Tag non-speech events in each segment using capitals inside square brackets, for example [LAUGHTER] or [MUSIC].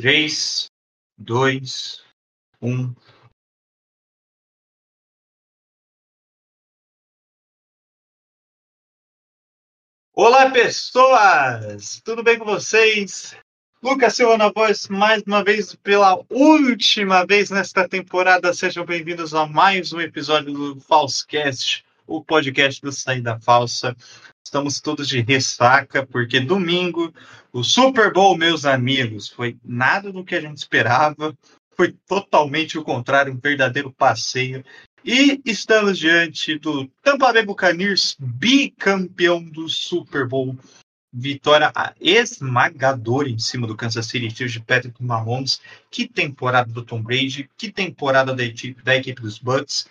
3, 2, 1. Olá, pessoas! Tudo bem com vocês? Lucas Silva na voz, mais uma vez, pela última vez nesta temporada. Sejam bem-vindos a mais um episódio do Falsecast, o podcast do Saída Falsa. Estamos todos de ressaca, porque domingo, o Super Bowl, meus amigos, foi nada do que a gente esperava. Foi totalmente o contrário, um verdadeiro passeio. E estamos diante do Tampa Bay Buccaneers, bicampeão do Super Bowl. Vitória esmagadora em cima do Kansas City Chiefs de Patrick Mahomes. Que temporada do Tom Brady, que temporada da equipe, da equipe dos Bucks.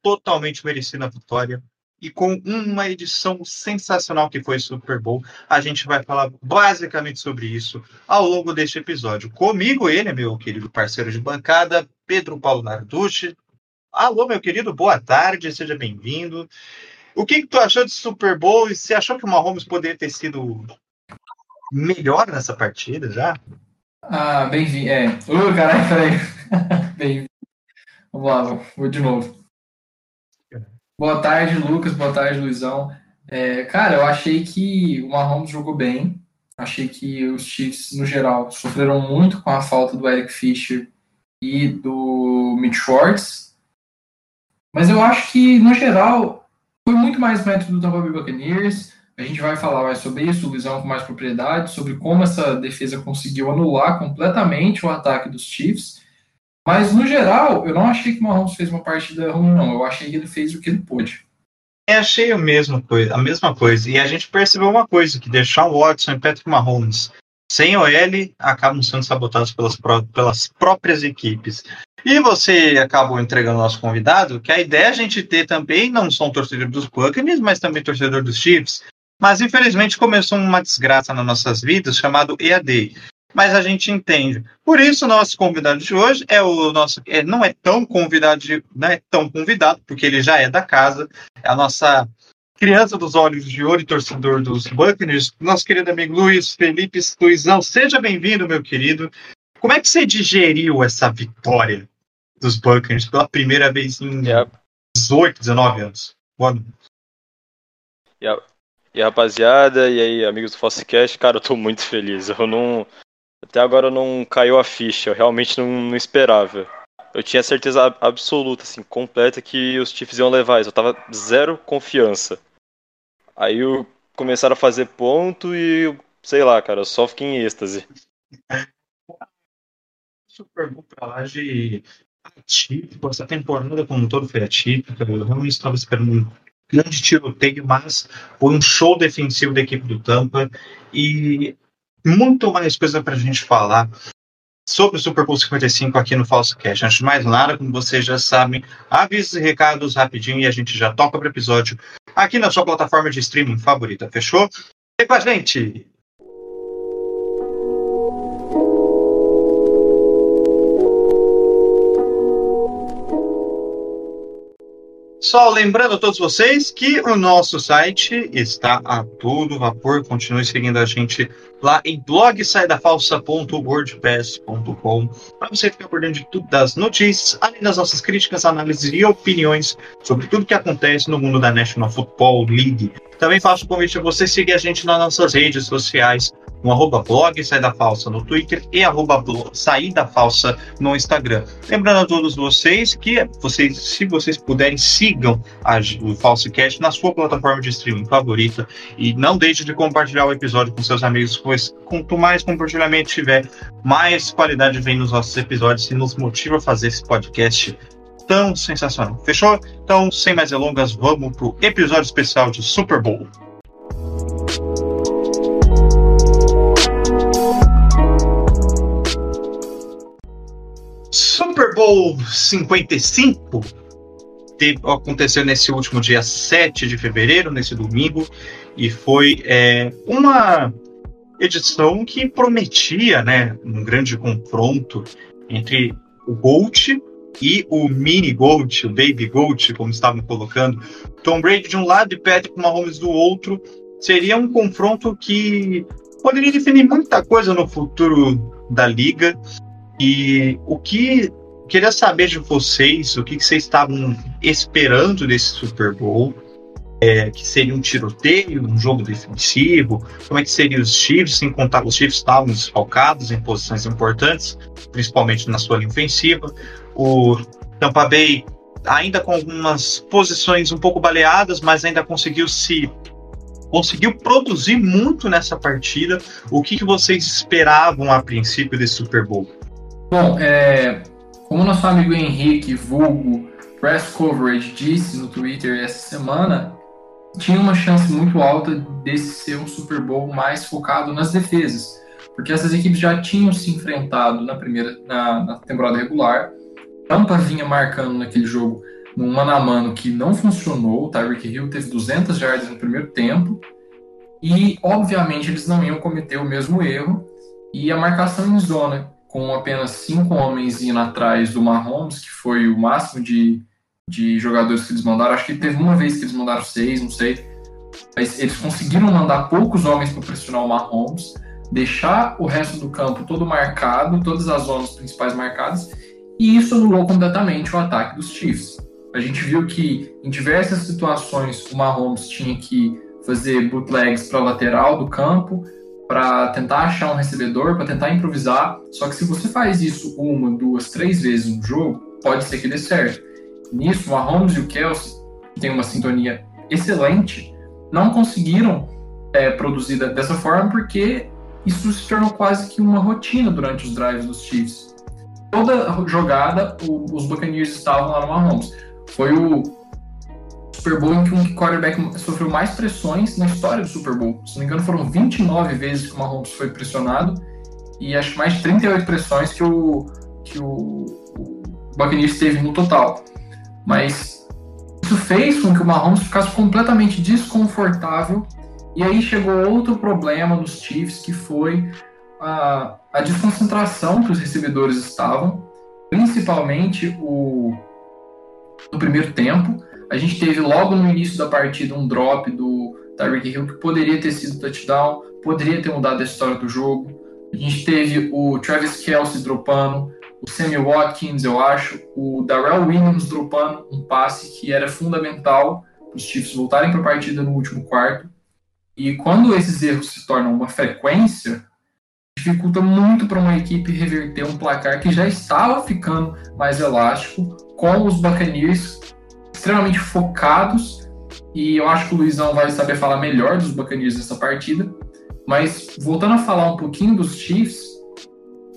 Totalmente merecida a vitória. E com uma edição sensacional que foi Super Bowl, a gente vai falar basicamente sobre isso ao longo deste episódio. Comigo, ele, meu querido parceiro de bancada, Pedro Paulo Narducci. Alô, meu querido, boa tarde, seja bem-vindo. O que, que tu achou de Super Bowl e você achou que o Mahomes poderia ter sido melhor nessa partida já? Ah, bem-vindo. É. Ô, caralho, peraí. [LAUGHS] bem Vamos lá, vou de novo. Boa tarde, Lucas. Boa tarde, Luizão. É, cara, eu achei que o Mahomes jogou bem. Achei que os Chiefs, no geral, sofreram muito com a falta do Eric Fischer e do Mitch Schwartz. Mas eu acho que, no geral, foi muito mais mérito do Tampa Bay Buccaneers. A gente vai falar mais sobre isso, o Luizão com mais propriedade, sobre como essa defesa conseguiu anular completamente o ataque dos Chiefs. Mas, no geral, eu não achei que o Mahomes fez uma partida ruim, não. Eu achei que ele fez o que ele pôde. É, achei a mesma coisa, a mesma coisa. E a gente percebeu uma coisa, que deixar o Watson e Patrick Mahomes sem OL acabam sendo sabotados pelas, pró pelas próprias equipes. E você acabou entregando nosso convidado que a ideia é a gente ter também, não só um torcedor dos Buccaneers, mas também torcedor dos Chiefs. Mas infelizmente começou uma desgraça nas nossas vidas chamado EAD mas a gente entende. Por isso, o nosso convidado de hoje é o nosso. É, não é tão convidado, de, não é tão convidado, porque ele já é da casa, é a nossa criança dos olhos de ouro e torcedor dos Buccaneers, nosso querido amigo Luiz Felipe Luizão. Seja bem-vindo, meu querido. Como é que você digeriu essa vitória dos Buccaneers pela primeira vez em yep. 18, 19 anos? Boa noite. Yep. E rapaziada, e aí, amigos do Fossecast, cara, eu tô muito feliz. Eu não. Até agora não caiu a ficha, eu realmente não, não esperava. Eu tinha certeza absoluta, assim, completa que os Chiefs iam levar isso. Eu tava zero confiança. Aí eu começaram a fazer ponto e, sei lá, cara, eu só fiquei em êxtase. Super bom pra lá de atípico, essa temporada como um todo foi atípica. Eu realmente estava esperando um grande tiroteio, mas foi um show defensivo da equipe do Tampa. E muito mais coisa para a gente falar sobre o Super Bowl 55 aqui no Falso Cash. Antes de mais nada, como vocês já sabem, avisos e recados rapidinho e a gente já toca para o episódio aqui na sua plataforma de streaming favorita. Fechou? Vem com a gente! Só lembrando a todos vocês que o nosso site está a todo vapor. Continue seguindo a gente lá em blogsaidafalsa.wordpress.com para você ficar por dentro de tudo das notícias, além das nossas críticas, análises e opiniões sobre tudo que acontece no mundo da National Football League. Também faço o convite a você seguir a gente nas nossas redes sociais, no arroba blog Saída Falsa no Twitter e arroba Saída Falsa no Instagram. Lembrando a todos vocês que vocês, se vocês puderem, sigam a, o Falsecast na sua plataforma de streaming favorita e não deixe de compartilhar o episódio com seus amigos, pois quanto mais compartilhamento tiver, mais qualidade vem nos nossos episódios e nos motiva a fazer esse podcast tão sensacional. Fechou? Então, sem mais delongas, vamos pro episódio especial de Super Bowl. Super Bowl 55 teve, aconteceu nesse último dia 7 de fevereiro, nesse domingo, e foi é, uma edição que prometia né, um grande confronto entre o Gold e o mini GOAT, o baby GOAT, como estavam colocando, Tom Brady de um lado e Patrick Mahomes do outro, seria um confronto que poderia definir muita coisa no futuro da liga. E o que queria saber de vocês, o que vocês estavam esperando desse Super Bowl? É, que seria um tiroteio, um jogo defensivo, como é que seriam os Chiefs, sem contar os Chiefs estavam desfalcados em posições importantes, principalmente na sua linha ofensiva. O Tampa Bay ainda com algumas posições um pouco baleadas, mas ainda conseguiu se conseguiu produzir muito nessa partida. O que, que vocês esperavam a princípio desse Super Bowl? Bom, é, como nosso amigo Henrique Vulgo Press Coverage disse no Twitter essa semana, tinha uma chance muito alta desse ser um Super Bowl mais focado nas defesas, porque essas equipes já tinham se enfrentado na primeira na, na temporada regular. Tampa vinha marcando naquele jogo num mano a mano que não funcionou. O Tyreek Hill teve 200 jardas no primeiro tempo. E, obviamente, eles não iam cometer o mesmo erro. E a marcação em zona, com apenas cinco homens indo atrás do Mahomes, que foi o máximo de, de jogadores que eles mandaram. Acho que teve uma vez que eles mandaram seis, não sei. Mas eles conseguiram mandar poucos homens para pressionar o Mahomes, deixar o resto do campo todo marcado, todas as zonas principais marcadas, e isso anulou completamente o ataque dos Chiefs. A gente viu que em diversas situações o Mahomes tinha que fazer bootlegs para a lateral do campo para tentar achar um recebedor, para tentar improvisar. Só que se você faz isso uma, duas, três vezes no jogo, pode ser que dê certo. Nisso, Mahomes e o Kelsey, que tem uma sintonia excelente, não conseguiram é, produzir dessa forma porque isso se tornou quase que uma rotina durante os drives dos Chiefs. Toda jogada, o, os Buccaneers estavam lá no Mahomes. Foi o Super Bowl em que um quarterback sofreu mais pressões na história do Super Bowl. Se não me engano, foram 29 vezes que o Mahomes foi pressionado e acho mais de 38 pressões que o, que o Buccaneers teve no total. Mas isso fez com que o Mahomes ficasse completamente desconfortável e aí chegou outro problema dos Chiefs, que foi a, a desconcentração que os recebedores estavam, principalmente o no primeiro tempo. A gente teve logo no início da partida um drop do Tyreek Hill que poderia ter sido touchdown, poderia ter mudado a história do jogo. A gente teve o Travis Kelsey dropando, o Sammy Watkins, eu acho, o Darrell Williams dropando um passe que era fundamental para os Chiefs voltarem para a partida no último quarto. E quando esses erros se tornam uma frequência, dificulta muito para uma equipe reverter um placar que já estava ficando mais elástico, com os Buccaneers extremamente focados. E eu acho que o Luizão vai saber falar melhor dos Buccaneers nessa partida. Mas voltando a falar um pouquinho dos Chiefs,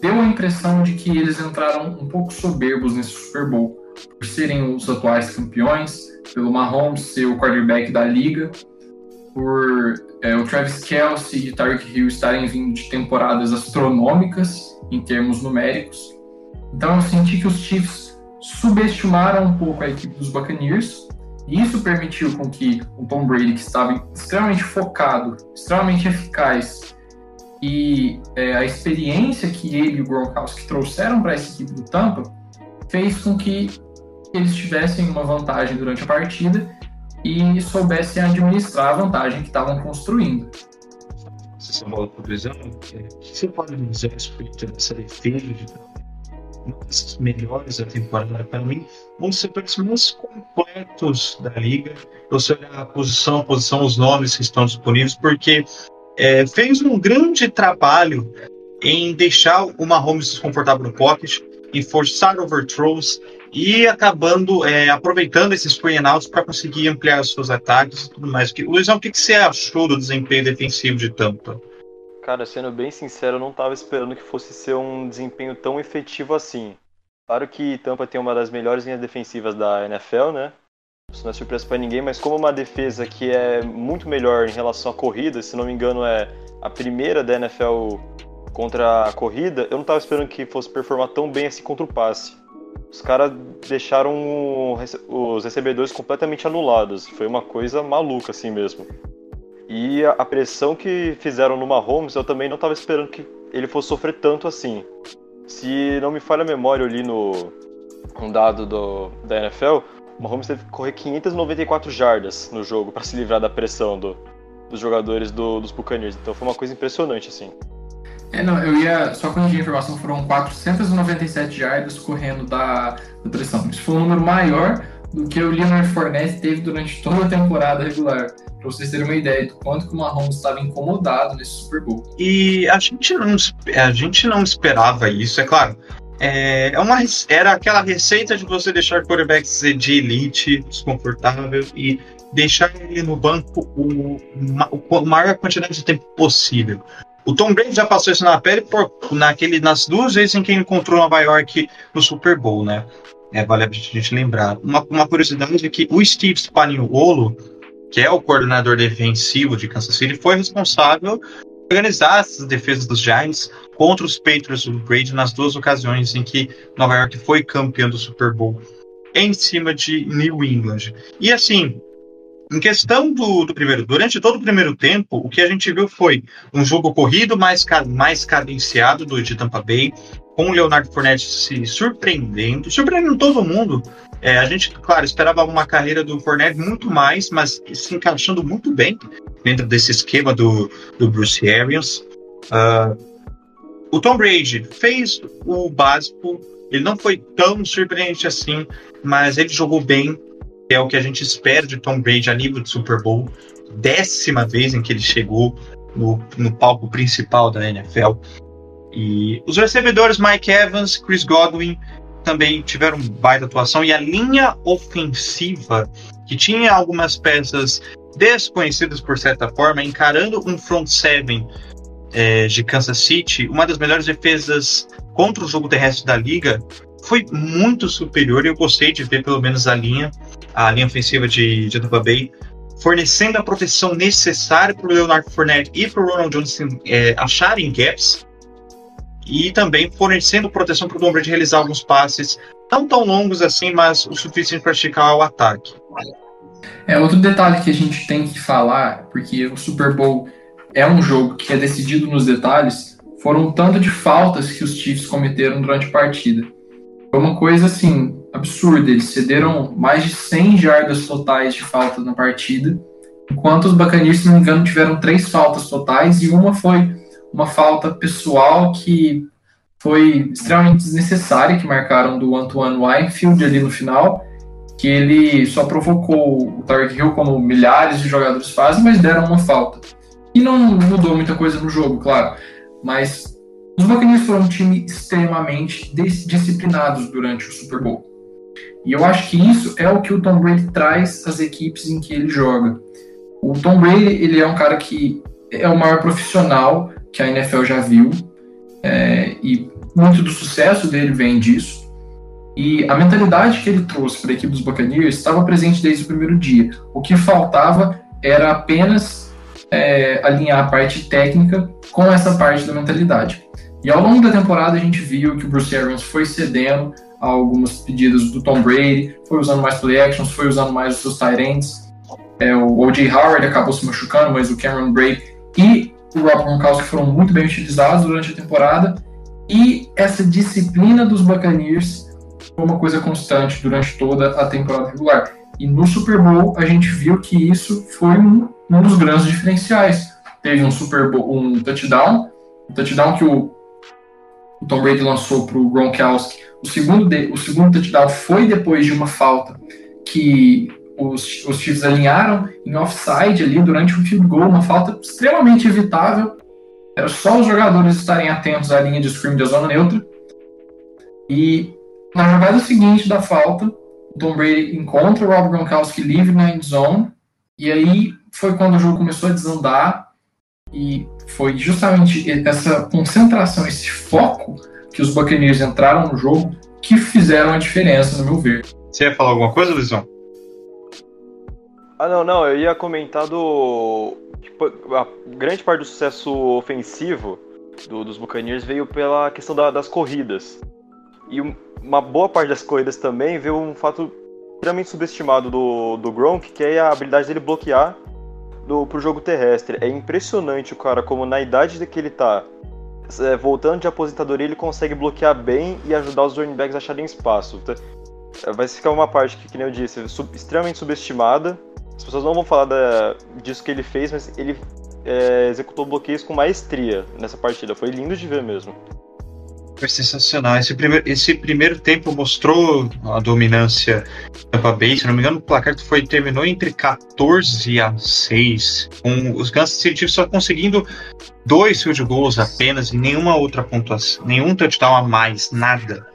deu a impressão de que eles entraram um pouco soberbos nesse Super Bowl, por serem os atuais campeões, pelo Mahomes ser o quarterback da liga, por é, o Travis Kelsey e Tyreek Hill estarem vindo de temporadas astronômicas em termos numéricos. Então eu senti que os Chiefs subestimaram um pouco a equipe dos Buccaneers e isso permitiu com que o Tom Brady, que estava extremamente focado, extremamente eficaz e é, a experiência que ele e o Gronkowski trouxeram para essa equipe do Tampa fez com que eles tivessem uma vantagem durante a partida e soubessem administrar a vantagem que estavam construindo. Bola por exemplo, o que você pode dizer a respeito dessa defesa de uma das melhores da temporada para mim, um dos setores mais completos da liga. Eu sei a posição, a posição, os nomes que estão disponíveis, porque é, fez um grande trabalho em deixar o Mahomes desconfortável no pocket, em forçar overthrows, e acabando é, aproveitando esses screen outs para conseguir ampliar os seus ataques e tudo mais. Luizão, o que, que você achou do desempenho defensivo de Tampa? Cara, sendo bem sincero, eu não estava esperando que fosse ser um desempenho tão efetivo assim. Claro que Tampa tem uma das melhores linhas defensivas da NFL, né? Isso não é surpresa para ninguém, mas como uma defesa que é muito melhor em relação à corrida, se não me engano é a primeira da NFL contra a corrida, eu não estava esperando que fosse performar tão bem assim contra o passe os caras deixaram os recebedores completamente anulados. Foi uma coisa maluca assim mesmo. E a pressão que fizeram no Mahomes, eu também não estava esperando que ele fosse sofrer tanto assim. Se não me falha a memória ali no um dado do, da NFL, Mahomes teve que correr 594 jardas no jogo para se livrar da pressão do, dos jogadores do, dos Buccaneers. Então foi uma coisa impressionante assim. É, não, eu ia só corrigir a informação, foram 497 jardas correndo da, da pressão. Isso foi um número maior do que o Leonard Fournette teve durante toda a temporada regular. Para vocês terem uma ideia do quanto que o Mahomes estava incomodado nesse Super Bowl. E a gente não, a gente não esperava isso, é claro. É, é uma, era aquela receita de você deixar quarterbacks de elite, desconfortável, e deixar ele no banco o, o, maior quantidade de tempo possível. O Tom Brady já passou isso na pele por, naquele, nas duas vezes em que ele encontrou Nova York no Super Bowl, né? É, vale a gente lembrar. Uma, uma curiosidade é que o Steve Spagnuolo, que é o coordenador defensivo de Kansas City, foi responsável por organizar essas defesas dos Giants contra os Patriots do Brady nas duas ocasiões em que Nova York foi campeão do Super Bowl em cima de New England. E assim, em questão do, do, primeiro, durante todo o primeiro tempo, o que a gente viu foi um jogo corrido mais, mais cadenciado do de Tampa Bay, com o Leonardo Fournette se surpreendendo, surpreendendo todo mundo. É, a gente, claro, esperava uma carreira do Fournette muito mais, mas se encaixando muito bem dentro desse esquema do, do Bruce Arians. Uh, o Tom Brady fez o básico, ele não foi tão surpreendente assim, mas ele jogou bem, é o que a gente espera de Tom Brady a nível de Super Bowl. Décima vez em que ele chegou no, no palco principal da NFL. E os recebedores Mike Evans, Chris Godwin também tiveram baita atuação. E a linha ofensiva, que tinha algumas peças desconhecidas por certa forma, encarando um front seven é, de Kansas City, uma das melhores defesas contra o jogo terrestre da liga, foi muito superior. Eu gostei de ver pelo menos a linha a linha ofensiva de, de Tampa Bay, fornecendo a proteção necessária para o Leonard Fournette e para o Ronald Jones é, acharem gaps, e também fornecendo proteção para o Tom Brady realizar alguns passes, não tão longos assim, mas o suficiente para esticar o ataque. É outro detalhe que a gente tem que falar, porque o Super Bowl é um jogo que é decidido nos detalhes, foram tanto de faltas que os Chiefs cometeram durante a partida. Foi uma coisa assim, absurda. Eles cederam mais de 100 jardas totais de falta na partida, enquanto os Buccaneers, se não me engano, tiveram três faltas totais e uma foi uma falta pessoal que foi extremamente desnecessária, que marcaram do Antoine Winefield ali no final, que ele só provocou o Tarek Hill, como milhares de jogadores fazem, mas deram uma falta. E não mudou muita coisa no jogo, claro, mas os Buccaneers foram um time extremamente disciplinados durante o Super Bowl. E eu acho que isso é o que o Tom Brady traz às equipes em que ele joga. O Tom Brady ele é um cara que é o maior profissional que a NFL já viu é, e muito do sucesso dele vem disso. E a mentalidade que ele trouxe para a equipe dos Buccaneers estava presente desde o primeiro dia. O que faltava era apenas é, alinhar a parte técnica com essa parte da mentalidade. E ao longo da temporada a gente viu que o Bruce Arians foi cedendo a algumas pedidas do Tom Brady, foi usando mais play actions, foi usando mais os seus tight ends. É, o O.J. Howard acabou se machucando, mas o Cameron Brake e o Rob Gronkowski foram muito bem utilizados durante a temporada. E essa disciplina dos Buccaneers foi uma coisa constante durante toda a temporada regular. E no Super Bowl a gente viu que isso foi um, um dos grandes diferenciais. Teve um Super Bowl, um touchdown, um touchdown que o, o Tom Brady lançou para o Gronkowski o segundo, de, o segundo touchdown foi depois de uma falta que os, os Chiefs alinharam em offside ali durante o field goal, uma falta extremamente evitável. Era só os jogadores estarem atentos à linha de scrim da zona neutra. E na jogada seguinte da falta, o Tom Brady encontra o Rob Gronkowski livre na end zone. E aí foi quando o jogo começou a desandar. E foi justamente essa concentração, esse foco que os Buccaneers entraram no jogo que fizeram a diferença, no meu ver. Você ia falar alguma coisa, Luizão? Ah, não, não, eu ia comentar do. Tipo, a grande parte do sucesso ofensivo do, dos Buccaneers veio pela questão da, das corridas. E uma boa parte das corridas também veio um fato extremamente subestimado do, do Gronk, que é a habilidade dele bloquear do, pro jogo terrestre. É impressionante o cara, como na idade que ele tá, é, voltando de aposentadoria, ele consegue bloquear bem e ajudar os running backs a acharem espaço. É, vai ficar uma parte que, que nem eu disse, sub, extremamente subestimada. As pessoas não vão falar da, disso que ele fez, mas ele é, executou bloqueios com maestria nessa partida. Foi lindo de ver mesmo. Foi sensacional. Esse primeiro, esse primeiro tempo mostrou a dominância da Tampa Bay. Se não me engano, o placar foi, terminou entre 14 a 6, com os Kansas City só conseguindo dois field goals apenas e nenhuma outra pontuação, nenhum touchdown a mais, nada.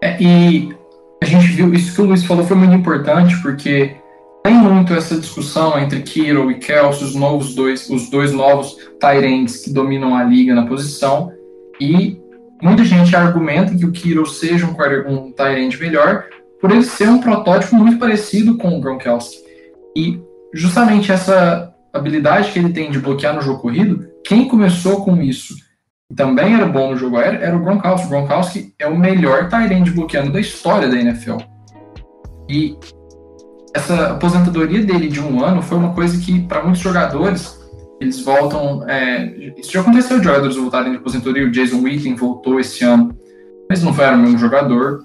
É, e a gente viu, isso que o Luiz falou foi muito importante, porque tem muito essa discussão entre Kiro e Kelsey, os novos dois, os dois novos Tyrants que dominam a liga na posição, e muita gente argumenta que o Kiro seja um, um Tyrant melhor, por ele ser um protótipo muito parecido com o Gronkowski. E justamente essa habilidade que ele tem de bloquear no jogo corrido, quem começou com isso também era bom no jogo aéreo era o Gronkowski. O Gronkowski é o melhor Tyrande bloqueando da história da NFL. E essa aposentadoria dele de um ano foi uma coisa que, para muitos jogadores, eles voltam. É, isso já aconteceu de jogadores voltarem de aposentadoria. O Jason Witten voltou esse ano, mas não foi o mesmo jogador.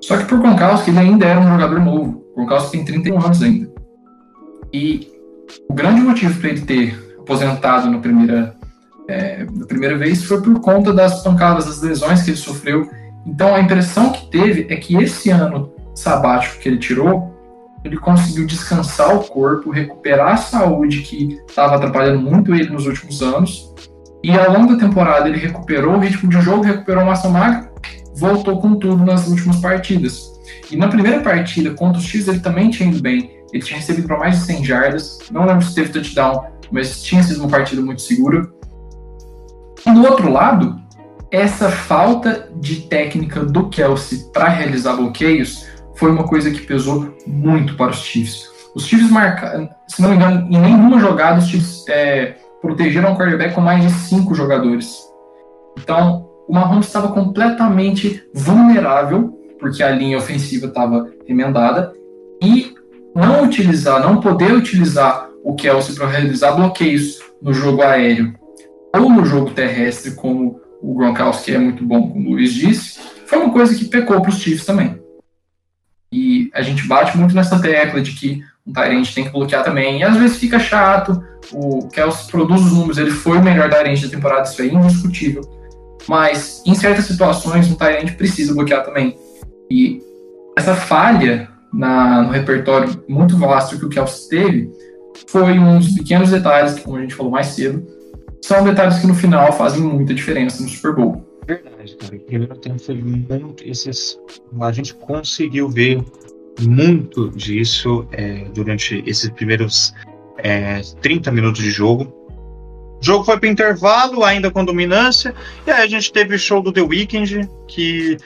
Só que por Gronkowski, ele ainda era um jogador novo. O Gronkowski tem 31 anos ainda. E o grande motivo para ele ter aposentado na primeira é, da primeira vez foi por conta das pancadas, das lesões que ele sofreu. Então a impressão que teve é que esse ano sabático que ele tirou, ele conseguiu descansar o corpo, recuperar a saúde que estava atrapalhando muito ele nos últimos anos. E ao longo da temporada ele recuperou o ritmo de jogo, recuperou massa magra, voltou com tudo nas últimas partidas. E na primeira partida contra os Chiefs ele também tinha ido bem. Ele tinha recebido para mais de 100 jardas. Não lembro se teve touchdown, mas tinha sido uma partida muito segura. E do outro lado, essa falta de técnica do Kelsey para realizar bloqueios foi uma coisa que pesou muito para os Chiefs. Os Chiefs marcaram, se não me engano, em nenhuma jogada os Chiefs é, protegeram o quarterback com mais de cinco jogadores. Então, o Mahomes estava completamente vulnerável, porque a linha ofensiva estava remendada, e não utilizar, não poder utilizar o Kelsey para realizar bloqueios no jogo aéreo ou no jogo terrestre, como o Gronkowski é muito bom, como o Luiz disse, foi uma coisa que pecou para os Chiefs também. E a gente bate muito nessa tecla de que um Tyrant tem que bloquear também. E às vezes fica chato. O Kelsey produz os números, ele foi o melhor Tyrant da temporada, isso é indiscutível. Mas em certas situações, um Tyrant precisa bloquear também. E essa falha na, no repertório muito vasto que o Kelsey teve foi uns pequenos detalhes, como a gente falou mais cedo, são detalhes que no final fazem muita diferença no Super Bowl. O primeiro tempo foi muito. Esses, a gente conseguiu ver muito disso é, durante esses primeiros é, 30 minutos de jogo. O jogo foi para intervalo, ainda com dominância, e aí a gente teve o show do The Weeknd, que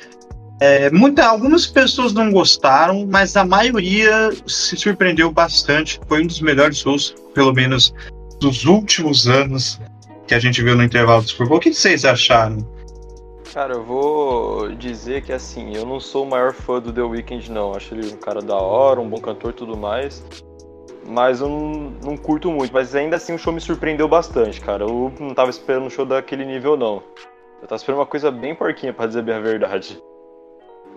é, muita, algumas pessoas não gostaram, mas a maioria se surpreendeu bastante. Foi um dos melhores shows, pelo menos dos últimos anos que a gente viu no intervalo do Super Bowl. O que vocês acharam? Cara, eu vou dizer que assim, eu não sou o maior fã do The Weeknd, não. Acho ele um cara da hora, um bom cantor e tudo mais. Mas eu não, não, curto muito. Mas ainda assim o show me surpreendeu bastante, cara. Eu não tava esperando um show daquele nível, não. Eu tava esperando uma coisa bem porquinha, para dizer bem a verdade.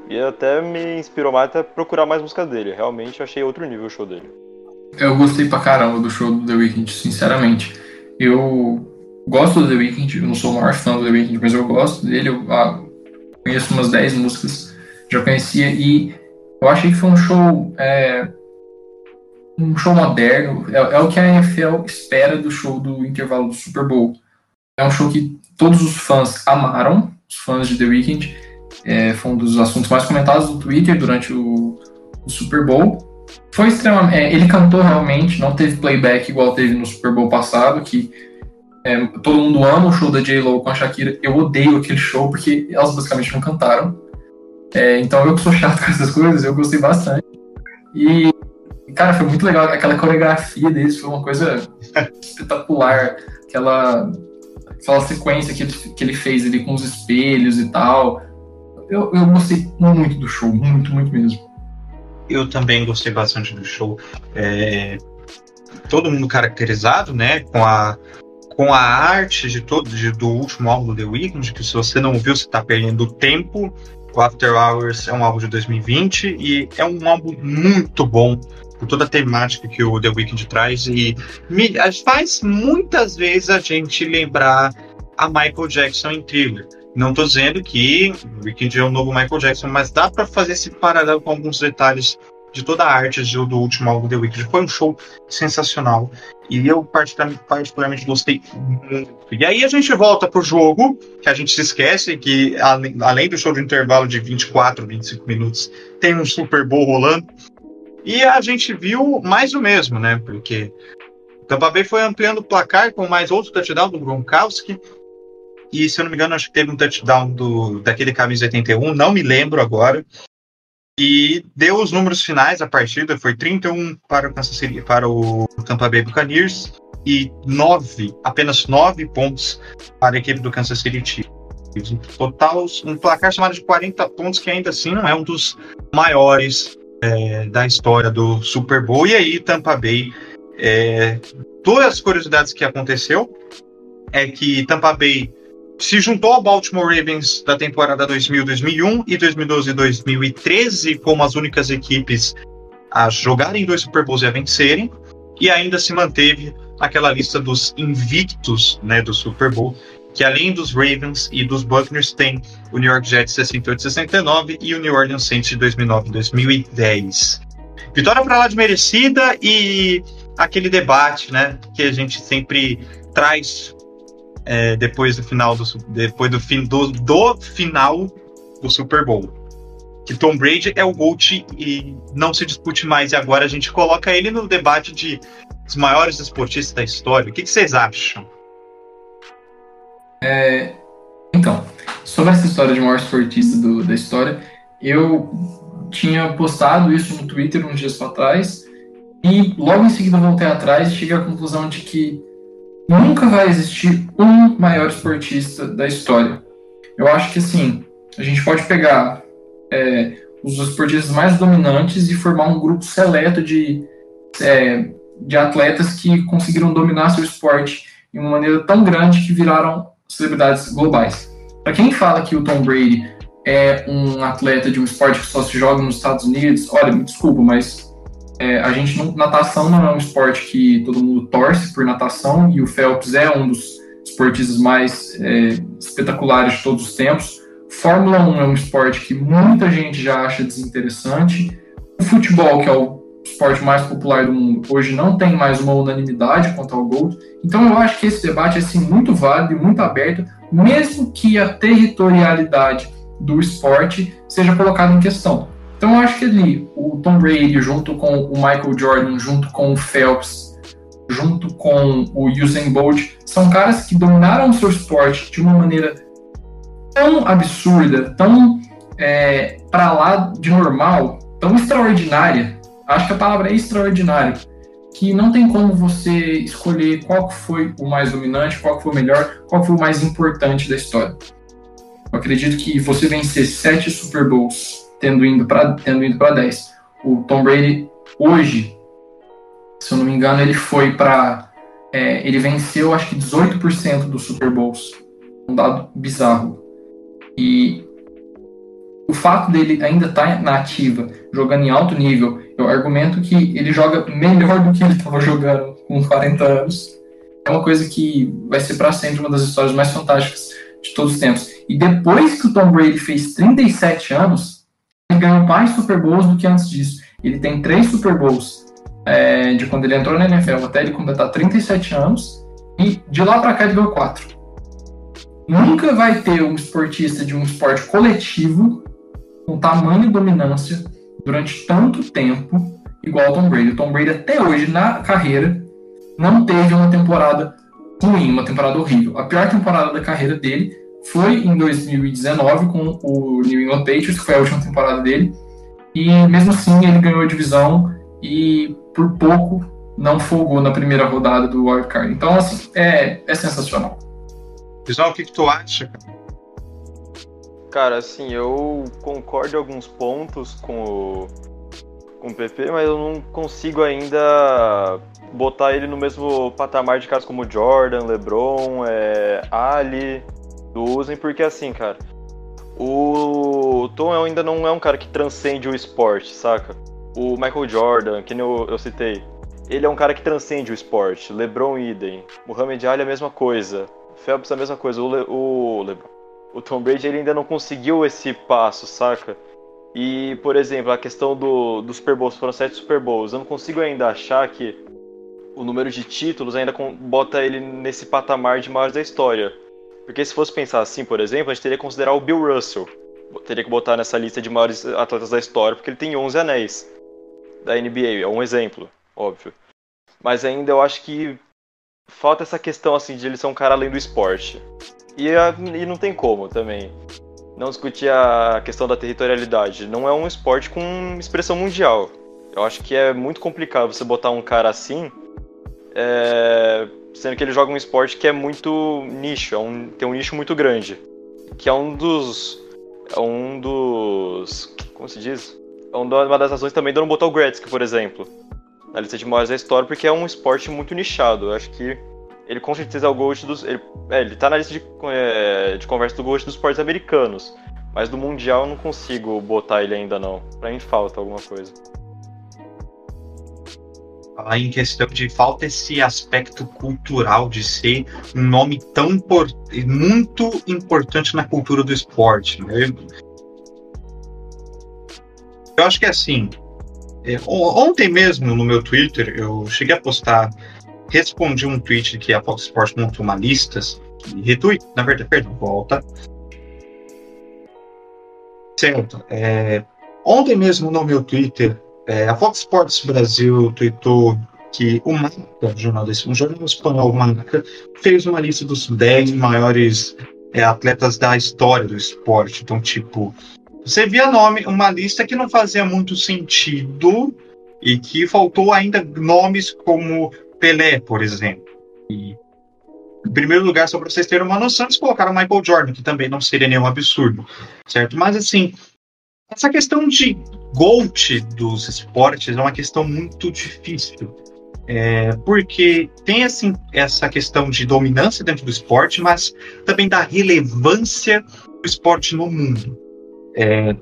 E até me inspirou mais até procurar mais músicas dele. Realmente eu achei outro nível o show dele. Eu gostei pra caramba do show do The Weeknd, sinceramente. Eu gosto do The Weeknd, eu não sou o maior fã do The Weeknd, mas eu gosto dele, eu ah, conheço umas 10 músicas, já conhecia, e eu achei que foi um show é, um show moderno, é, é, o que a NFL espera do show do intervalo do Super Bowl. É um show que todos os fãs amaram, os fãs de The Weeknd, é, foi um dos assuntos mais comentados do Twitter durante o, o Super Bowl. Foi extremamente. É, ele cantou realmente, não teve playback igual teve no Super Bowl passado, que é, todo mundo ama o show da J-Lo com a Shakira. Eu odeio aquele show porque elas basicamente não cantaram. É, então eu que sou chato [LAUGHS] com essas coisas, eu gostei bastante. E, cara, foi muito legal. Aquela coreografia deles foi uma coisa [LAUGHS] espetacular. Aquela, aquela sequência que ele, que ele fez ali com os espelhos e tal. Eu, eu gostei muito do show, muito, muito mesmo. Eu também gostei bastante do show. É, todo mundo caracterizado, né, com a com a arte de todo de, do último álbum do The Weeknd, que se você não viu, você está perdendo tempo. O After Hours é um álbum de 2020 e é um álbum muito bom. por toda a temática que o The Weeknd traz e me, faz muitas vezes a gente lembrar a Michael Jackson em Thriller. Não estou dizendo que o Weeknd é o novo Michael Jackson, mas dá para fazer esse paralelo com alguns detalhes de toda a arte do último álbum The Weeknd. Foi um show sensacional. E eu particularmente, gostei muito. E aí a gente volta pro jogo, que a gente se esquece que além, além do show de intervalo de 24, 25 minutos, tem um Super Bowl rolando. E a gente viu mais o mesmo, né? Porque o Tampa Bay foi ampliando o placar com mais outro touchdown do Gronkowski. E se eu não me engano, acho que teve um touchdown do, daquele camisa 81, não me lembro agora. E deu os números finais da partida, foi 31 para o Kansas City, para o Tampa Bay Buccaneers e 9, apenas 9 pontos para a equipe do Kansas City Chiefs. Total, um placar chamado de 40 pontos, que ainda assim não é um dos maiores é, da história do Super Bowl. E aí, Tampa Bay, é, todas as curiosidades que aconteceu é que Tampa Bay se juntou ao Baltimore Ravens da temporada 2000, 2001 e 2012 2013 como as únicas equipes a jogarem dois Super Bowls e a vencerem, e ainda se manteve naquela lista dos invictos né, do Super Bowl, que além dos Ravens e dos Buccaneers tem o New York Jets 68-69 e o New Orleans Saints de 2009-2010. Vitória para lá de merecida e aquele debate, né, que a gente sempre traz é, depois do final do depois do fim do, do final do Super Bowl. Que Tom Brady é o GOAT e não se discute mais. E agora a gente coloca ele no debate de os maiores esportistas da história. O que, que vocês acham? É, então, sobre essa história de maior esportista do, da história, eu tinha postado isso no Twitter uns dias atrás e logo em seguida voltei atrás e cheguei à conclusão de que nunca vai existir um maior esportista da história. Eu acho que assim, a gente pode pegar é, os esportistas mais dominantes e formar um grupo seleto de, é, de atletas que conseguiram dominar seu esporte de uma maneira tão grande que viraram celebridades globais. Para quem fala que o Tom Brady é um atleta de um esporte que só se joga nos Estados Unidos, olha, me desculpa, mas é, a gente não, natação não é um esporte que todo mundo torce por natação e o Phelps é um dos esportistas mais é, espetaculares de todos os tempos. Fórmula 1 é um esporte que muita gente já acha desinteressante. O futebol, que é o esporte mais popular do mundo, hoje não tem mais uma unanimidade quanto ao gol. Então eu acho que esse debate é assim, muito válido e muito aberto, mesmo que a territorialidade do esporte seja colocada em questão. Então eu acho que ali o Tom Brady junto com o Michael Jordan, junto com o Phelps, junto com o Usain Bolt, são caras que dominaram o seu esporte de uma maneira tão absurda, tão é, para lá de normal, tão extraordinária. Acho que a palavra é extraordinário, que não tem como você escolher qual foi o mais dominante, qual foi o melhor, qual foi o mais importante da história. Eu acredito que você vencer sete Super Bowls tendo ido para tendo ido para 10. O Tom Brady hoje, se eu não me engano, ele foi para é, ele venceu acho que 18% dos Super Bowls, um dado bizarro. E o fato dele ainda estar tá na ativa, jogando em alto nível, eu argumento que ele joga melhor do que ele estava jogando com 40 anos. É uma coisa que vai ser para sempre uma das histórias mais fantásticas de todos os tempos. E depois que o Tom Brady fez 37 anos, ganhou mais Super Bowls do que antes disso. Ele tem três Super Bowls é, de quando ele entrou na NFL até ele completar 37 anos, e de lá para cá ele ganhou quatro. Nunca vai ter um esportista de um esporte coletivo com tamanho e dominância durante tanto tempo igual o Tom Brady. O Tom Brady até hoje na carreira não teve uma temporada ruim, uma temporada horrível. A pior temporada da carreira dele foi em 2019 com o New England Patriots, que foi a última temporada dele, e mesmo assim ele ganhou a divisão e por pouco não folgou na primeira rodada do Wild Card. Então, assim, é, é sensacional. Pessoal, o que, que tu acha? Cara, assim, eu concordo em alguns pontos com o, com o PP, mas eu não consigo ainda botar ele no mesmo patamar de caras como Jordan, LeBron, é, Ali, usem, porque assim, cara, o Tom ainda não é um cara que transcende o esporte, saca? O Michael Jordan, que eu, eu citei, ele é um cara que transcende o esporte. LeBron idem. Muhammad Ali a mesma coisa. Phelps a mesma coisa. O, Le, o, LeBron, o Tom Brady ele ainda não conseguiu esse passo, saca? E, por exemplo, a questão do, do Super Bowls, foram sete Super Bowls. Eu não consigo ainda achar que o número de títulos ainda bota ele nesse patamar de maiores da história. Porque se fosse pensar assim, por exemplo, a gente teria que considerar o Bill Russell. Teria que botar nessa lista de maiores atletas da história, porque ele tem 11 anéis da NBA. É um exemplo, óbvio. Mas ainda eu acho que falta essa questão assim de ele ser um cara além do esporte. E, e não tem como também não discutir a questão da territorialidade. Não é um esporte com expressão mundial. Eu acho que é muito complicado você botar um cara assim, é, sendo que ele joga um esporte que é muito nicho, é um, tem um nicho muito grande, que é um dos, é um dos, como se diz, é uma das razões também de não botar o Gretzky, por exemplo, na lista de maiores da história, porque é um esporte muito nichado. Eu acho que ele com certeza é o GOAT dos. Ele, é, ele tá na lista de, é, de conversa do GOAT dos esportes americanos. Mas do Mundial eu não consigo botar ele ainda não. Pra mim falta alguma coisa. Em questão de falta esse aspecto cultural de ser um nome tão muito importante na cultura do esporte. Né? Eu acho que é assim. É, ontem mesmo no meu Twitter eu cheguei a postar respondi um tweet que a Fox Sports montou uma lista, e retweet, na verdade, perdão, volta. Certo. É, ontem mesmo no meu Twitter, é, a Fox Sports Brasil tweetou que o Marca, jornalista, um jornal espanhol, Marca, fez uma lista dos 10 maiores é, atletas da história do esporte. Então, tipo, você via nome, uma lista que não fazia muito sentido e que faltou ainda nomes como Pelé, por exemplo. E, em primeiro lugar, só para vocês terem uma noção, eles colocaram Michael Jordan, que também não seria nenhum absurdo, certo? Mas, assim, essa questão de GOAT dos esportes é uma questão muito difícil. É, porque tem assim, essa questão de dominância dentro do esporte, mas também da relevância do esporte no mundo. É,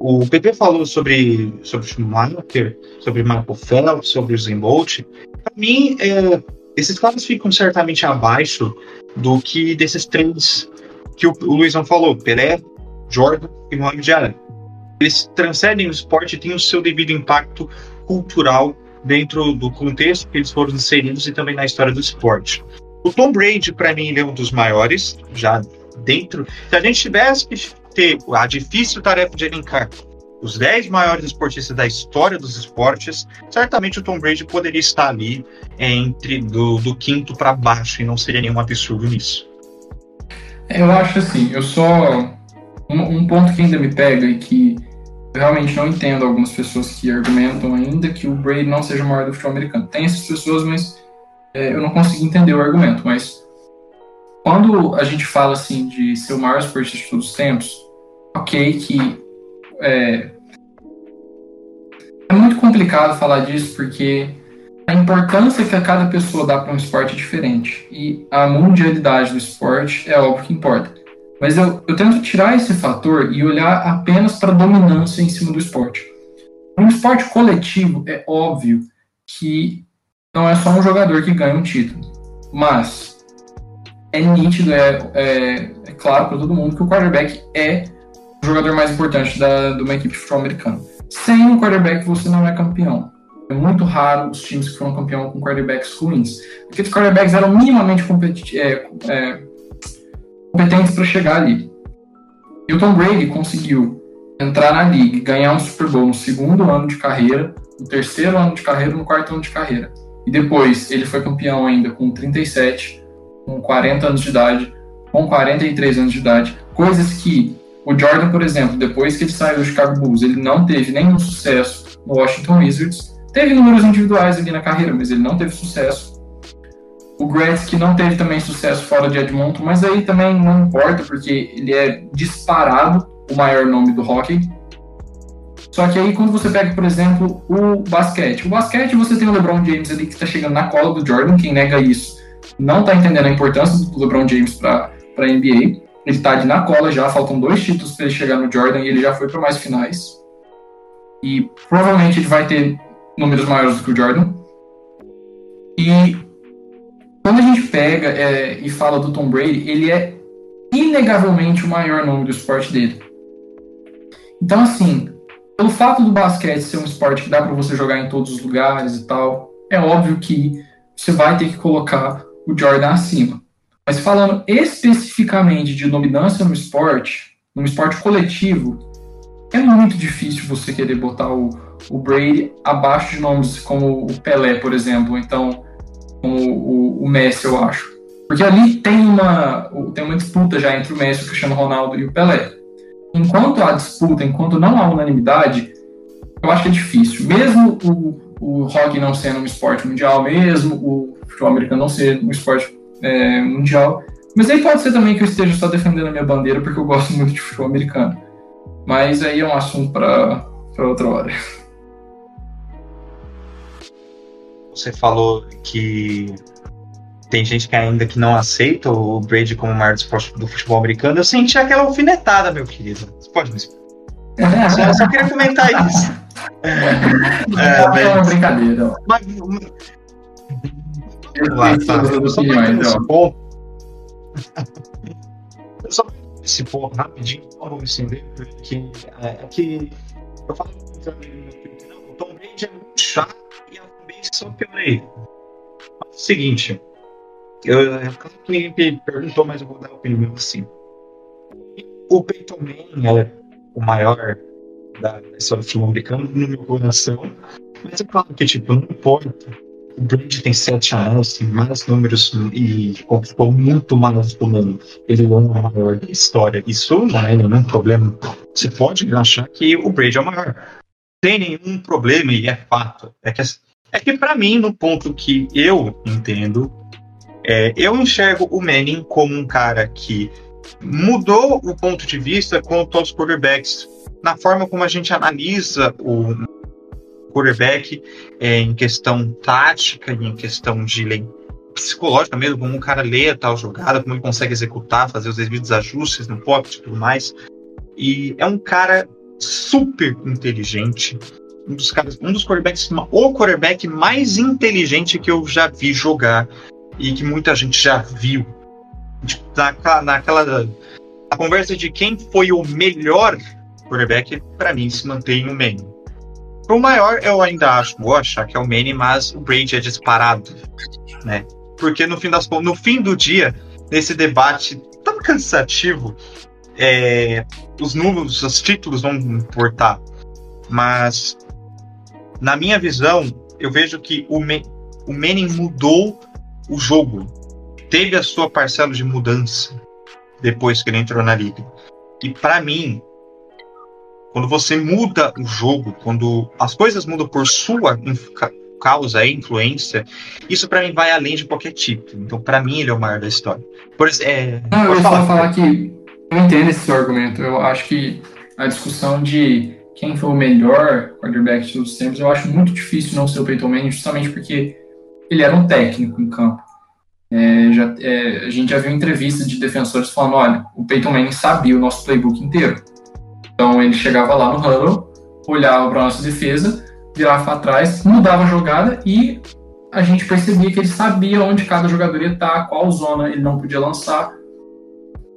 o PP falou sobre, sobre Schumacher, sobre Michael Phelps, sobre o Zen Bolt. Para mim, é, esses caras ficam certamente abaixo do que desses três que o, o Luizão falou: Pelé, Jordan e Mohamed Ali. Eles transcendem o esporte e têm o seu devido impacto cultural dentro do contexto que eles foram inseridos e também na história do esporte. O Tom Brady, para mim, ele é um dos maiores, já dentro. Se a gente tivesse que ter a difícil tarefa de elencar os 10 maiores esportistas da história dos esportes, certamente o Tom Brady poderia estar ali entre do, do quinto para baixo e não seria nenhum absurdo nisso. Eu acho assim, eu só. Um, um, ponto que ainda me pega e que eu realmente não entendo algumas pessoas que argumentam ainda que o Brady não seja o maior do futebol americano. Tem essas pessoas, mas é, eu não consigo entender o argumento. Mas quando a gente fala assim de ser o maior esportista de todos os tempos, ok que é, é muito complicado falar disso porque a importância que a cada pessoa dá para um esporte é diferente. E a mundialidade do esporte é óbvio que importa. Mas eu, eu tento tirar esse fator e olhar apenas para a dominância em cima do esporte. Um esporte coletivo, é óbvio que não é só um jogador que ganha um título. Mas é nítido, é, é, é claro para todo mundo que o quarterback é o jogador mais importante da, de uma equipe de futebol americano. Sem um quarterback, você não é campeão. É muito raro os times que foram campeão com quarterbacks ruins. Porque os quarterbacks eram minimamente é, é, competentes para chegar ali. E o Tom Brady conseguiu entrar na liga, ganhar um Super Bowl no segundo ano de carreira, no terceiro ano de carreira, no quarto ano de carreira. E depois ele foi campeão ainda com 37, com 40 anos de idade, com 43 anos de idade. Coisas que o Jordan, por exemplo, depois que ele saiu do Chicago Bulls, ele não teve nenhum sucesso no Washington Wizards. Teve números individuais ali na carreira, mas ele não teve sucesso. O Gretzky não teve também sucesso fora de Edmonton, mas aí também não importa, porque ele é disparado o maior nome do hockey. Só que aí quando você pega, por exemplo, o basquete. O basquete você tem o LeBron James ali que está chegando na cola do Jordan, quem nega isso não está entendendo a importância do LeBron James para a NBA. Ele está ali na cola já, faltam dois títulos para ele chegar no Jordan e ele já foi para mais finais. E provavelmente ele vai ter números maiores do que o Jordan. E quando a gente pega é, e fala do Tom Brady, ele é inegavelmente o maior nome do esporte dele. Então, assim, pelo fato do basquete ser um esporte que dá para você jogar em todos os lugares e tal, é óbvio que você vai ter que colocar o Jordan acima. Mas falando especificamente de dominância no esporte, no esporte coletivo, é muito difícil você querer botar o, o Brady abaixo de nomes como o Pelé, por exemplo, então como o, o Messi, eu acho. Porque ali tem uma, tem uma disputa já entre o Messi, o Cristiano Ronaldo e o Pelé. Enquanto há disputa, enquanto não há unanimidade, eu acho que é difícil. Mesmo o, o hockey não sendo um esporte mundial, mesmo o futebol americano não ser um esporte é, mundial. Mas aí pode ser também que eu esteja só defendendo a minha bandeira porque eu gosto muito de futebol americano. Mas aí é um assunto para outra hora. Você falou que tem gente que ainda que não aceita o Brady como o maior do futebol americano. Eu senti aquela alfinetada, meu querido. Você pode me explicar? só, só queria comentar isso. É, é, é uma brincadeira. Mas, lá, tá. Eu só esse ponto. Eu só esse ponto rapidinho, não vou me estender, porque é, é que eu falo muito não, o Tom Brady é muito chato e a fanbase só. Mas é seguinte, eu, eu ninguém me perguntou, mas eu vou dar a opinião assim. O Peyton Manning é o maior da história do futebol americano no meu coração, mas eu falo que, tipo, não importa o Brady tem sete anos, tem mais números e conquistou muito mais do mundo. Ele é o maior da história. Isso não é nenhum problema. Você pode achar que o Brady é o maior. Tem nenhum problema e é fato. É que, é que para mim, no ponto que eu entendo, é, eu enxergo o Manning como um cara que mudou o ponto de vista quanto aos quarterbacks na forma como a gente analisa o, quarterback é, em questão tática e em questão de lei psicológica mesmo, como um cara lê a tal jogada, como ele consegue executar, fazer os devidos ajustes no pocket e tudo mais. E é um cara super inteligente, um dos caras, um dos quarterbacks, o quarterback mais inteligente que eu já vi jogar e que muita gente já viu. Tipo, naquela, naquela a conversa de quem foi o melhor quarterback, para mim se mantém o Manning. O maior, eu ainda acho, vou achar que é o Manny, mas o Brady é disparado, né? Porque no fim das no fim do dia, nesse debate tão cansativo, é, os números, os títulos vão importar. Mas, na minha visão, eu vejo que o, Man, o Manning mudou o jogo. Teve a sua parcela de mudança depois que ele entrou na liga. E para mim, quando você muda o jogo, quando as coisas mudam por sua causa e influência, isso para mim vai além de qualquer tipo. Então, para mim, ele é o maior da história. Por, é, Não, eu falar, só falar que eu entendo esse seu argumento. Eu acho que a discussão de quem foi o melhor quarterback de todos os tempos, eu acho muito difícil não ser o Peyton Manning, justamente porque ele era um técnico em campo. É, já, é, a gente já viu entrevistas de defensores falando, olha, o Peyton Manning sabia o nosso playbook inteiro. Então ele chegava lá no huddle, olhava para nossa defesa, virava para trás, mudava a jogada e a gente percebia que ele sabia onde cada jogador ia estar, qual zona ele não podia lançar.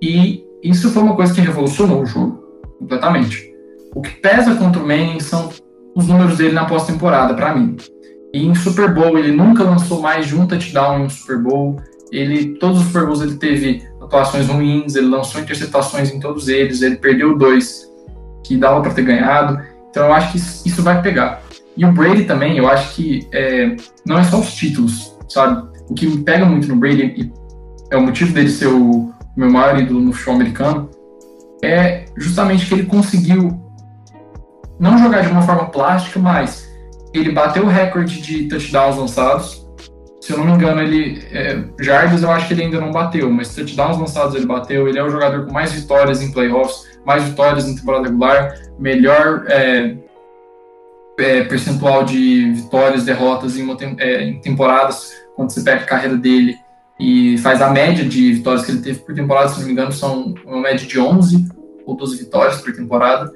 E isso foi uma coisa que revolucionou o jogo completamente. O que pesa contra o Manning são os números dele na pós-temporada, para mim. E em Super Bowl, ele nunca lançou mais de um touchdown em um Super Bowl. Ele, todos os Super Bowls ele teve atuações ruins, ele lançou interceptações em todos eles, ele perdeu dois que dava para ter ganhado. Então eu acho que isso vai pegar. E o Brady também, eu acho que é, não é só os títulos, sabe? O que me pega muito no Brady, e é o motivo dele ser o meu maior ídolo no futebol americano, é justamente que ele conseguiu não jogar de uma forma plástica, mas ele bateu o recorde de touchdowns lançados. Se eu não me engano, ele. É, Jardas eu acho que ele ainda não bateu, mas touchdowns lançados ele bateu. Ele é o jogador com mais vitórias em playoffs mais vitórias em temporada regular, melhor é, é, percentual de vitórias, derrotas em, uma, é, em temporadas, quando você pega a carreira dele e faz a média de vitórias que ele teve por temporada, se não me engano, são uma média de 11 ou 12 vitórias por temporada.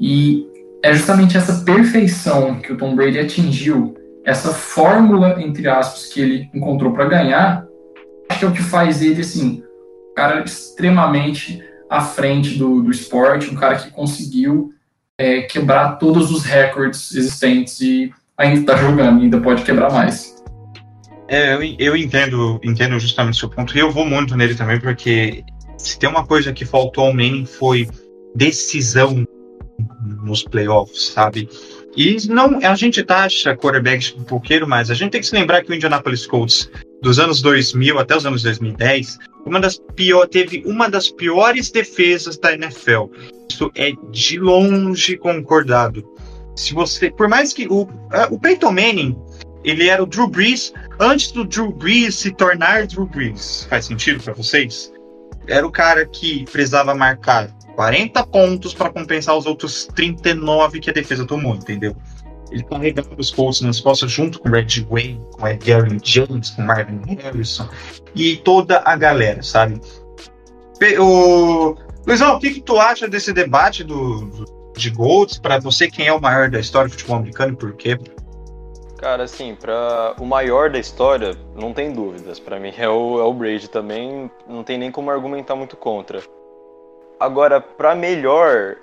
E é justamente essa perfeição que o Tom Brady atingiu, essa fórmula, entre aspas, que ele encontrou para ganhar, acho que é o que faz ele, assim, um cara extremamente à frente do, do esporte, um cara que conseguiu é, quebrar todos os recordes existentes e ainda está jogando, ainda pode quebrar mais. É, eu, eu entendo, entendo justamente o seu ponto, e eu vou muito nele também, porque se tem uma coisa que faltou ao Manning foi decisão nos playoffs, sabe? E não, a gente taxa quarterbacks um mais. A gente tem que se lembrar que o Indianapolis Colts, dos anos 2000 até os anos 2010, uma das pior, teve uma das piores defesas da NFL. Isso é de longe concordado. Se você, por mais que o, o Peyton Manning, ele era o Drew Brees antes do Drew Brees se tornar Drew Brees. Faz sentido para vocês? Era o cara que precisava marcar 40 pontos para compensar os outros 39 que a defesa tomou, entendeu? Ele carregava os Colts nas costas junto com o Red Wayne, com o Gary James, com o Marvin Harrison e toda a galera, sabe? O... Luizão, o que, que tu acha desse debate do, do de Golds? Para você, quem é o maior da história do futebol americano e por quê? Cara, assim, para o maior da história, não tem dúvidas. Para mim é o, é o Brady também, não tem nem como argumentar muito contra. Agora, para melhor,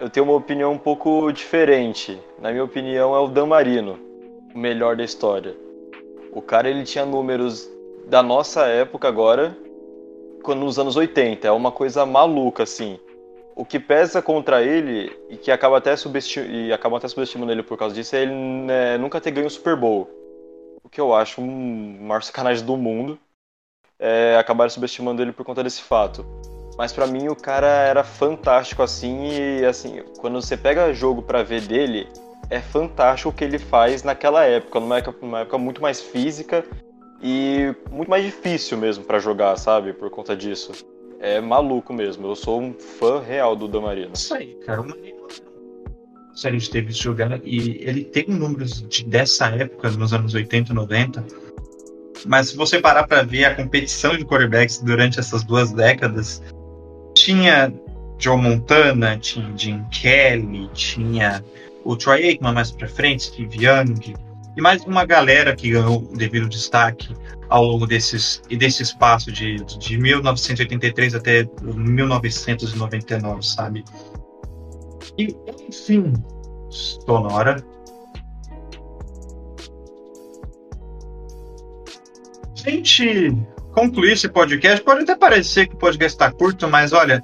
eu tenho uma opinião um pouco diferente. Na minha opinião, é o Dan Marino, o melhor da história. O cara ele tinha números da nossa época agora, nos anos 80, é uma coisa maluca assim. O que pesa contra ele e que acaba até, e acaba até subestimando ele por causa disso é ele né, nunca ter ganho o Super Bowl. O que eu acho um maior sacanagem do mundo é acabar subestimando ele por conta desse fato. Mas para mim o cara era fantástico assim e assim, quando você pega jogo para ver dele, é fantástico o que ele faz naquela época, numa época, numa época muito mais física e muito mais difícil mesmo para jogar, sabe? Por conta disso. É maluco mesmo. Eu sou um fã real do Damarino. Isso aí, cara. Uma série de teve jogando e ele tem números de, dessa época, nos anos 80 90. Mas se você parar para ver a competição de quarterbacks durante essas duas décadas, tinha Joe Montana, tinha Jim Kelly, tinha o Troy Aikman mais pra frente, Steve Young, e mais uma galera que ganhou devido destaque ao longo desses, desse espaço de, de 1983 até 1999, sabe? E, enfim, sonora. Gente, concluir esse podcast. Pode até parecer que o podcast está curto, mas olha,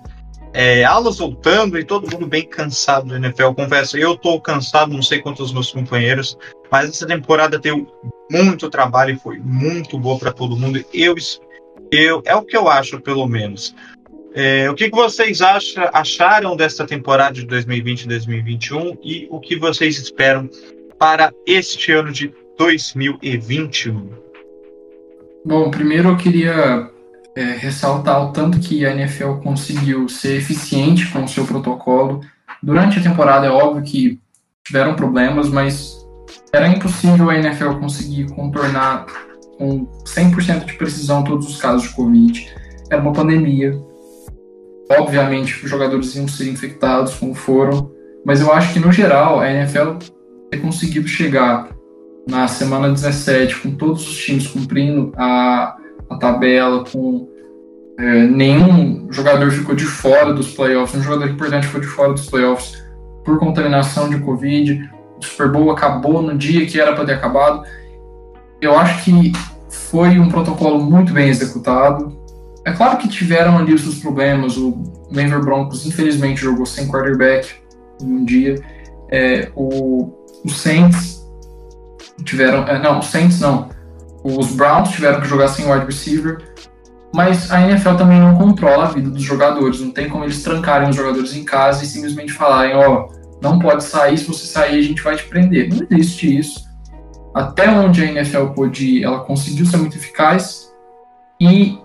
é, aulas voltando e todo mundo bem cansado do NFL. Confesso, eu estou cansado, não sei quantos meus companheiros, mas essa temporada teve muito trabalho e foi muito boa para todo mundo. Eu, eu, é o que eu acho, pelo menos. É, o que, que vocês acha, acharam dessa temporada de 2020 e 2021 e o que vocês esperam para este ano de 2021? Bom, primeiro eu queria é, ressaltar o tanto que a NFL conseguiu ser eficiente com o seu protocolo. Durante a temporada, é óbvio que tiveram problemas, mas era impossível a NFL conseguir contornar com 100% de precisão todos os casos de Covid. Era uma pandemia. Obviamente, os jogadores iam ser infectados, como foram, mas eu acho que, no geral, a NFL ter conseguido chegar na semana 17, com todos os times cumprindo a, a tabela, com é, nenhum jogador ficou de fora dos playoffs, um jogador importante ficou de fora dos playoffs por contaminação de Covid. O Super Bowl acabou no dia que era para ter acabado. Eu acho que foi um protocolo muito bem executado. É claro que tiveram ali os seus problemas. O Denver Broncos, infelizmente, jogou sem quarterback em um dia. É, o, o Saints tiveram. É, não, os Saints não. Os Browns tiveram que jogar sem wide receiver. Mas a NFL também não controla a vida dos jogadores. Não tem como eles trancarem os jogadores em casa e simplesmente falarem: ó, oh, não pode sair, se você sair a gente vai te prender. Não existe isso. Até onde a NFL pôde ir, ela conseguiu ser muito eficaz. E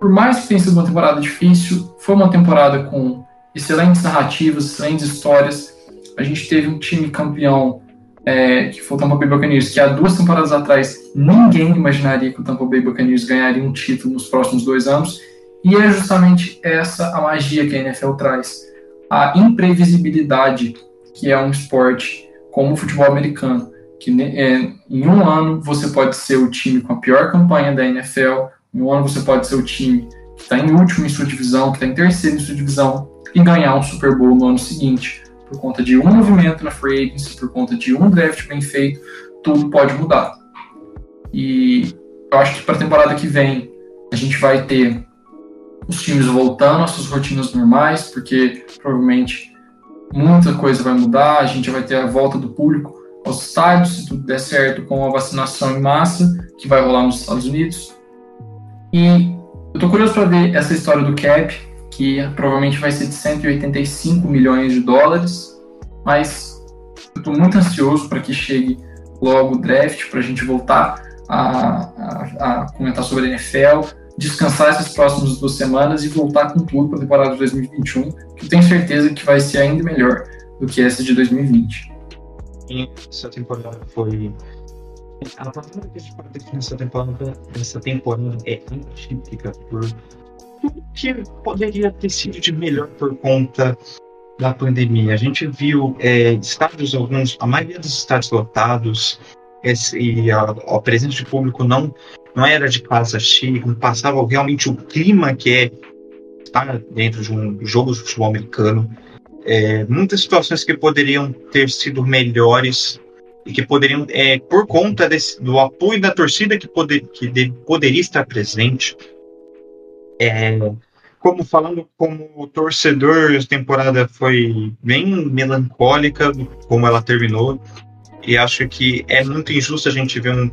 por mais que tenha sido uma temporada difícil, foi uma temporada com excelentes narrativas, excelentes histórias. A gente teve um time campeão é, que foi o Tampa Bay Buccaneers, que há duas temporadas atrás ninguém imaginaria que o Tampa Bay Buccaneers ganharia um título nos próximos dois anos, e é justamente essa a magia que a NFL traz. A imprevisibilidade que é um esporte como o futebol americano, que é, em um ano você pode ser o time com a pior campanha da NFL, em um ano você pode ser o time que está em último em sua divisão, que está em terceiro em sua divisão, e ganhar um Super Bowl no ano seguinte, por conta de um movimento na free agency, por conta de um draft bem feito, tudo pode mudar. E eu acho que para a temporada que vem a gente vai ter os times voltando às suas rotinas normais, porque provavelmente muita coisa vai mudar, a gente vai ter a volta do público aos estádios, se tudo der certo com a vacinação em massa, que vai rolar nos Estados Unidos. E eu tô curioso para ver essa história do cap, que provavelmente vai ser de 185 milhões de dólares, mas eu tô muito ansioso para que chegue logo o draft, para a gente voltar a, a, a comentar sobre a NFL, descansar essas próximas duas semanas e voltar com tudo para a temporada de 2021, que eu tenho certeza que vai ser ainda melhor do que essa de 2020. essa temporada foi. A palavra que a gente pode definir essa temporada, essa temporada é atípica por que poderia ter sido de melhor por conta da pandemia. A gente viu é, estádios, alguns, a maioria dos estádios lotados, esse, e a, a presença de público não não era de casa cheia, não passava realmente o clima que é estar dentro de um jogo de futebol americano. É, muitas situações que poderiam ter sido melhores e que poderiam, é, por conta desse, do apoio da torcida que, poder, que de, poderia estar presente. É, como falando como torcedor, a temporada foi bem melancólica, como ela terminou, e acho que é muito injusto a gente ver um,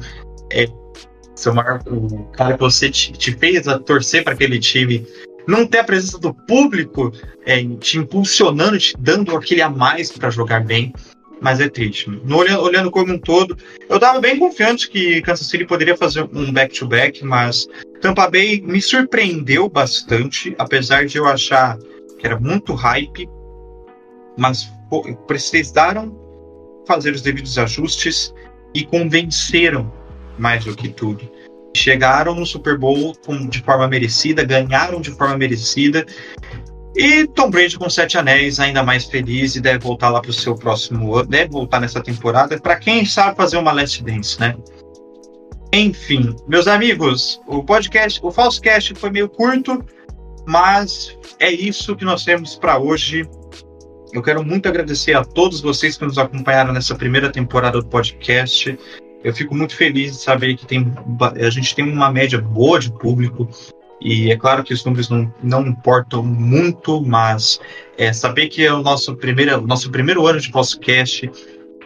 é, seu maior, o cara que você te, te fez a torcer para aquele time não ter a presença do público é, te impulsionando, te dando aquele a mais para jogar bem, mas é triste. No, olhando, como um todo, eu estava bem confiante que Kansas City poderia fazer um back-to-back, -back, mas Tampa Bay me surpreendeu bastante, apesar de eu achar que era muito hype, mas precisaram fazer os devidos ajustes e convenceram mais do que tudo. Chegaram no Super Bowl de forma merecida, ganharam de forma merecida. E Tom Brady com sete anéis, ainda mais feliz e deve voltar lá para o seu próximo ano, deve voltar nessa temporada, para quem sabe fazer uma Last Dance, né? Enfim, meus amigos, o podcast, o Falsecast foi meio curto, mas é isso que nós temos para hoje. Eu quero muito agradecer a todos vocês que nos acompanharam nessa primeira temporada do podcast eu fico muito feliz de saber que tem, a gente tem uma média boa de público. E é claro que os números não, não importam muito, mas é, saber que é o nosso primeiro, nosso primeiro ano de podcast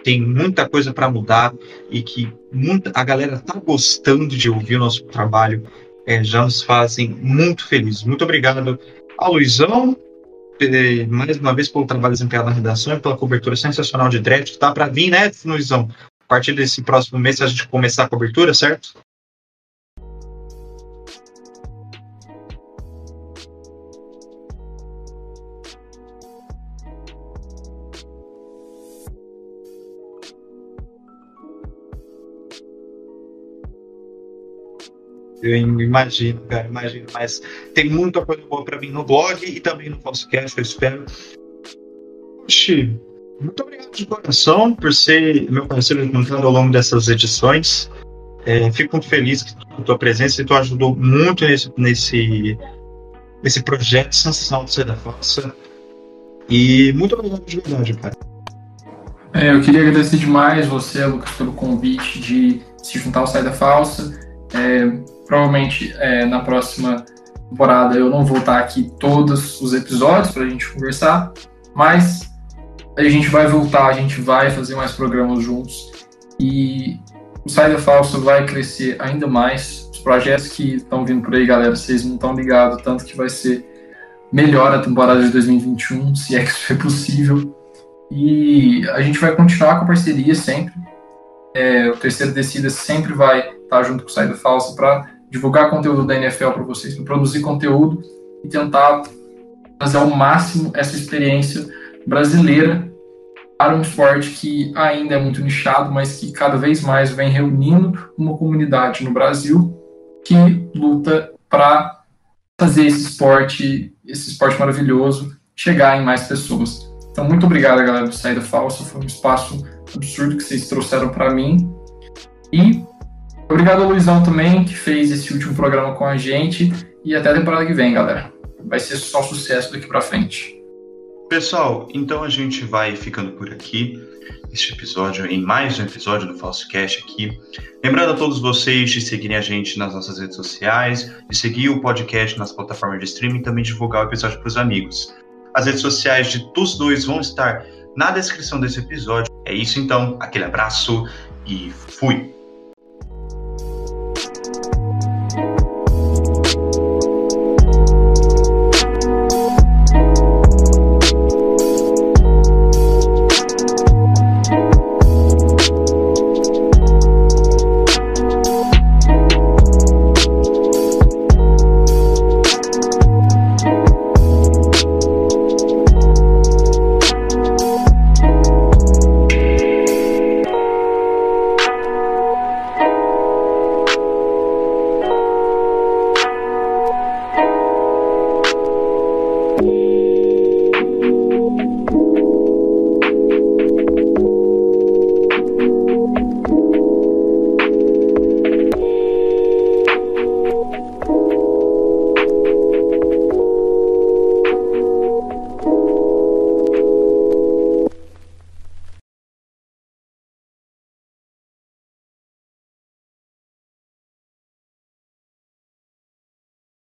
tem muita coisa para mudar e que muita, a galera tá gostando de ouvir o nosso trabalho é, já nos fazem muito felizes. Muito obrigado ao Luizão, eh, mais uma vez pelo trabalho desempenhado na redação e pela cobertura sensacional de draft. Tá para vir, né, Luizão? a partir desse próximo mês a gente começar a cobertura, certo? Eu imagino, cara, imagino. Mas tem muita coisa boa para mim no blog e também no podcast, eu espero. Oxi, muito obrigado de coração por ser meu parceiro encontrado ao longo dessas edições. É, fico muito feliz com a tua presença e tu ajudou muito nesse, nesse, nesse projeto sensacional do Ser da Força. E muito obrigado de verdade, cara. É, eu queria agradecer demais você, Lucas, pelo convite de se juntar ao Sai da Falsa. É, provavelmente é, na próxima temporada eu não vou estar aqui todos os episódios para a gente conversar, mas a gente vai voltar, a gente vai fazer mais programas juntos e o Saída Falsa vai crescer ainda mais. Os projetos que estão vindo por aí, galera, vocês não estão ligados, tanto que vai ser melhor a temporada de 2021, se é que isso é possível. E a gente vai continuar com a parceria sempre. É, o Terceiro Descida sempre vai estar junto com o Saída Falsa para divulgar conteúdo da NFL para vocês, produzir conteúdo e tentar fazer ao máximo essa experiência brasileira para um esporte que ainda é muito nichado, mas que cada vez mais vem reunindo uma comunidade no Brasil que luta para fazer esse esporte, esse esporte maravilhoso, chegar em mais pessoas. Então, muito obrigado, galera, do Saída Falsa. Foi um espaço absurdo que vocês trouxeram para mim. E obrigado ao Luizão também, que fez esse último programa com a gente. E até a temporada que vem, galera. Vai ser só sucesso daqui para frente. Pessoal, então a gente vai ficando por aqui. Este episódio, em mais um episódio do Falso Cash aqui. Lembrando a todos vocês de seguirem a gente nas nossas redes sociais, de seguir o podcast nas plataformas de streaming e também divulgar o episódio para os amigos. As redes sociais de dos dois vão estar na descrição desse episódio. É isso então, aquele abraço e fui!